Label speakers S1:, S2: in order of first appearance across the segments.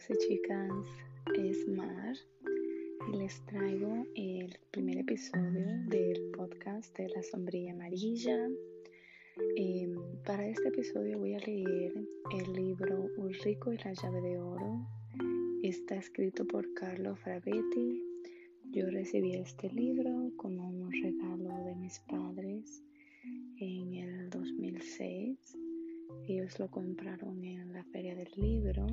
S1: chicos y chicas, es Mar y les traigo el primer episodio del podcast de la sombrilla amarilla. Em, para este episodio voy a leer el libro Ulrico y la llave de oro. Está escrito por Carlo Frabetti. Yo recibí este libro como un regalo de mis padres en el 2006. Ellos lo compraron en la feria del libro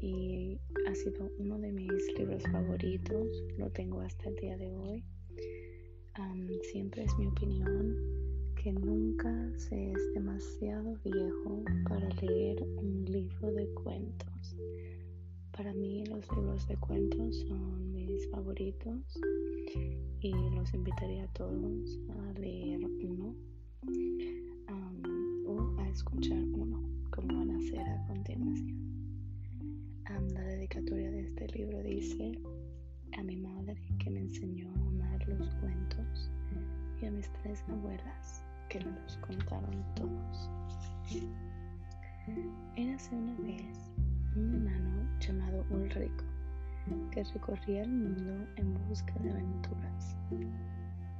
S1: y ha sido uno de mis libros favoritos, lo tengo hasta el día de hoy. siempre es mi opinión que nunca se es demasiado viejo para leer un libro de cuentos. Para mí los libros de cuentos son mis favoritos y los invitaría a todos tres abuelas que los contaron todos. Érase una vez un enano llamado Ulrico que recorría el mundo en busca de aventuras.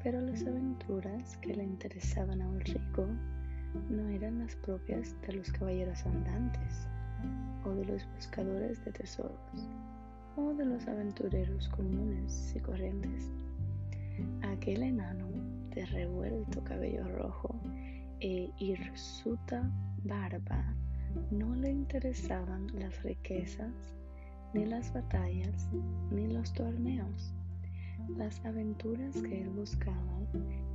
S1: Pero las aventuras que le interesaban a Ulrico no eran las propias de los caballeros andantes, o de los buscadores de tesoros, o de los aventureros comunes y corrientes. Aquel enano de revuelto cabello rojo e hirsuta barba no le interesaban las riquezas, ni las batallas, ni los torneos. Las aventuras que él buscaba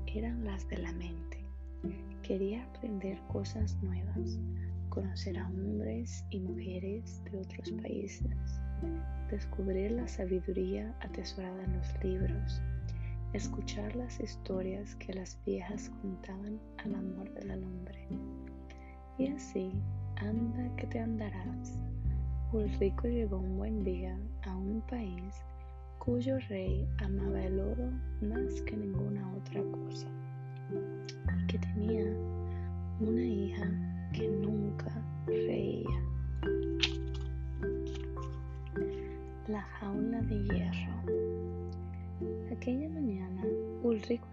S1: eran las de la mente. Quería aprender cosas nuevas, conocer a hombres y mujeres de otros países, descubrir la sabiduría atesorada en los libros, escuchar las historias que las viejas contaban al amor de la lumbre. Y así, anda que te andarás. Ulrico llegó un buen día a un país cuyo rey amaba el oro más que ninguna otra cosa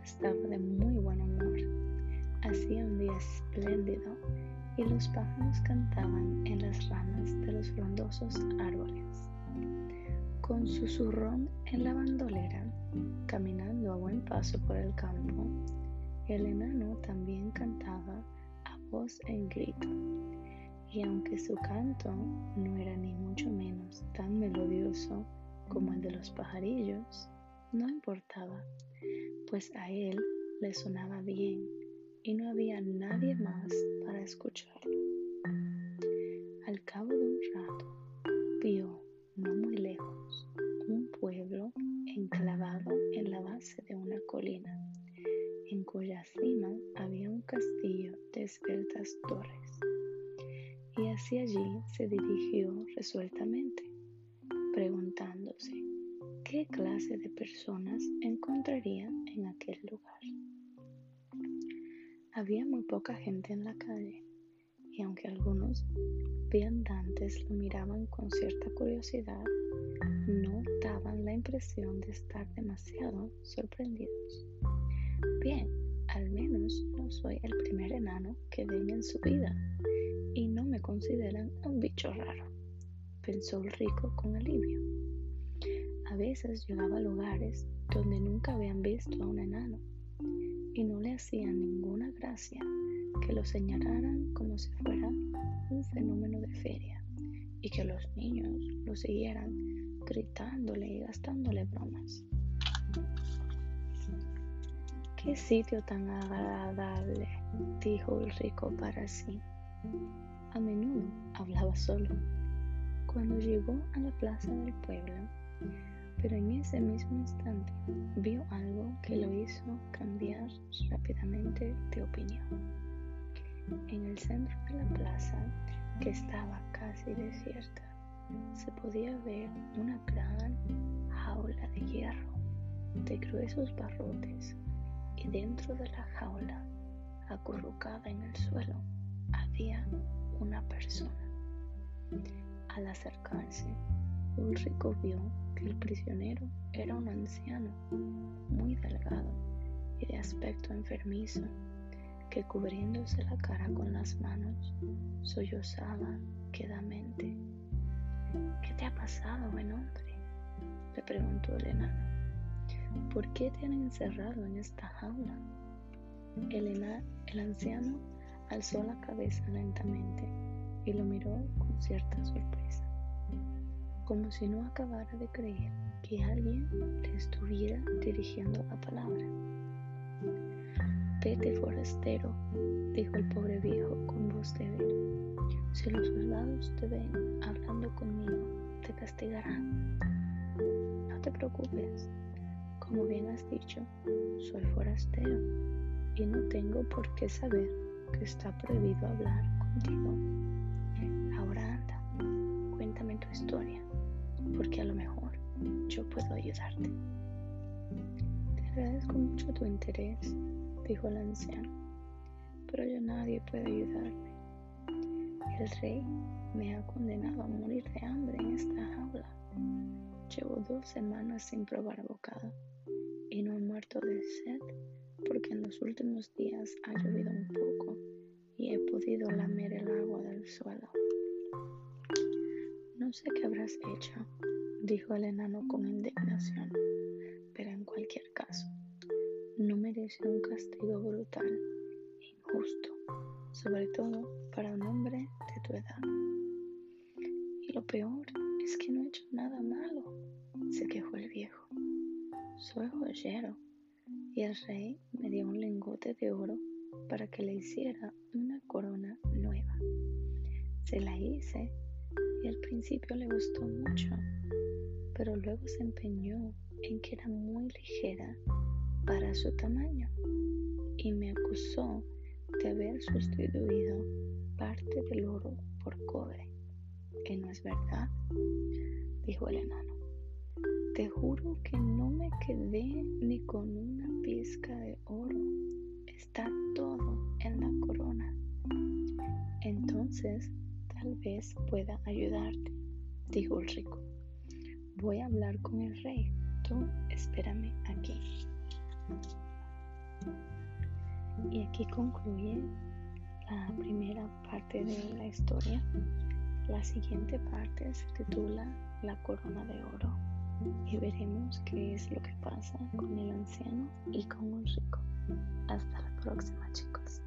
S1: Estaba de muy buen humor. Hacía un día espléndido y los pájaros cantaban en las ramas de los frondosos árboles. Con su zurrón en la bandolera, caminando a buen paso por el campo, el enano también cantaba voz en grito. Y aunque su canto no era ni mucho menos tan melodioso como el de los pajarillos, no importaba, pues a él le sonaba bien y no había nadie más para escucharlo. Al cabo de un rato, vio, no muy lejos, un pueblo enclavado en la base de una colina en cuya cima había un castillo de esbeltas torres. Y hacia allí se dirigió resueltamente, preguntándose qué clase de personas encontraría en aquel lugar. Había muy poca gente en la calle, y aunque algunos viandantes lo miraban con cierta curiosidad, no daban la impresión de estar demasiado sorprendidos. Bien, al menos no soy el primer enano que ven en su vida y no me consideran un bicho raro, pensó el rico con alivio. A veces llegaba a lugares donde nunca habían visto a un enano y no le hacían ninguna gracia que lo señalaran como si fuera un fenómeno de feria y que los niños lo siguieran gritándole y gastándole bromas. Qué sitio tan agradable, dijo el rico para sí. A menudo hablaba solo. Cuando llegó a la plaza del pueblo, pero en ese mismo instante vio algo que lo hizo cambiar rápidamente de opinión. En el centro de la plaza, que estaba casi desierta, se podía ver una gran jaula de hierro de gruesos barrotes y dentro de la jaula, acurrucada en el suelo, había una persona. Al acercarse, Ulrico vio que el prisionero era un anciano, muy delgado y de aspecto enfermizo, que cubriéndose la cara con las manos, sollozaba quedamente. ¿Qué te ha pasado, buen hombre? le preguntó el enano. ¿Por qué te han encerrado en esta jaula? El, el anciano alzó la cabeza lentamente y lo miró con cierta sorpresa, como si no acabara de creer que alguien le estuviera dirigiendo la palabra. Vete, forastero, dijo el pobre viejo con voz débil. Si los soldados te ven hablando conmigo, te castigarán. No te preocupes, como bien has dicho, soy forastero y no tengo por qué saber que está prohibido hablar contigo. Puedo ayudarte. Te agradezco mucho tu interés, dijo el anciano, pero yo nadie puede ayudarme. El rey me ha condenado a morir de hambre en esta jaula. Llevo dos semanas sin probar bocado y no he muerto de sed porque en los últimos días ha llovido un poco y he podido lamer el agua del suelo. No sé qué habrás hecho, dijo el enano con indignación, pero en cualquier caso, no merece un castigo brutal e injusto, sobre todo para un hombre de tu edad. Y lo peor es que no he hecho nada malo, se quejó el viejo. Soy joyero y el rey me dio un lingote de oro para que le hiciera una corona nueva. Se la hice principio le gustó mucho, pero luego se empeñó en que era muy ligera para su tamaño y me acusó de haber sustituido parte del oro por cobre, que no es verdad, dijo el enano. Te juro que no me quedé ni con una pizca de oro. Está todo en la corona. Entonces, tal vez pueda ayudarte, dijo el rico. Voy a hablar con el rey. Tú espérame aquí. Y aquí concluye la primera parte de la historia. La siguiente parte se titula La corona de oro y veremos qué es lo que pasa con el anciano y con un rico. Hasta la próxima chicos.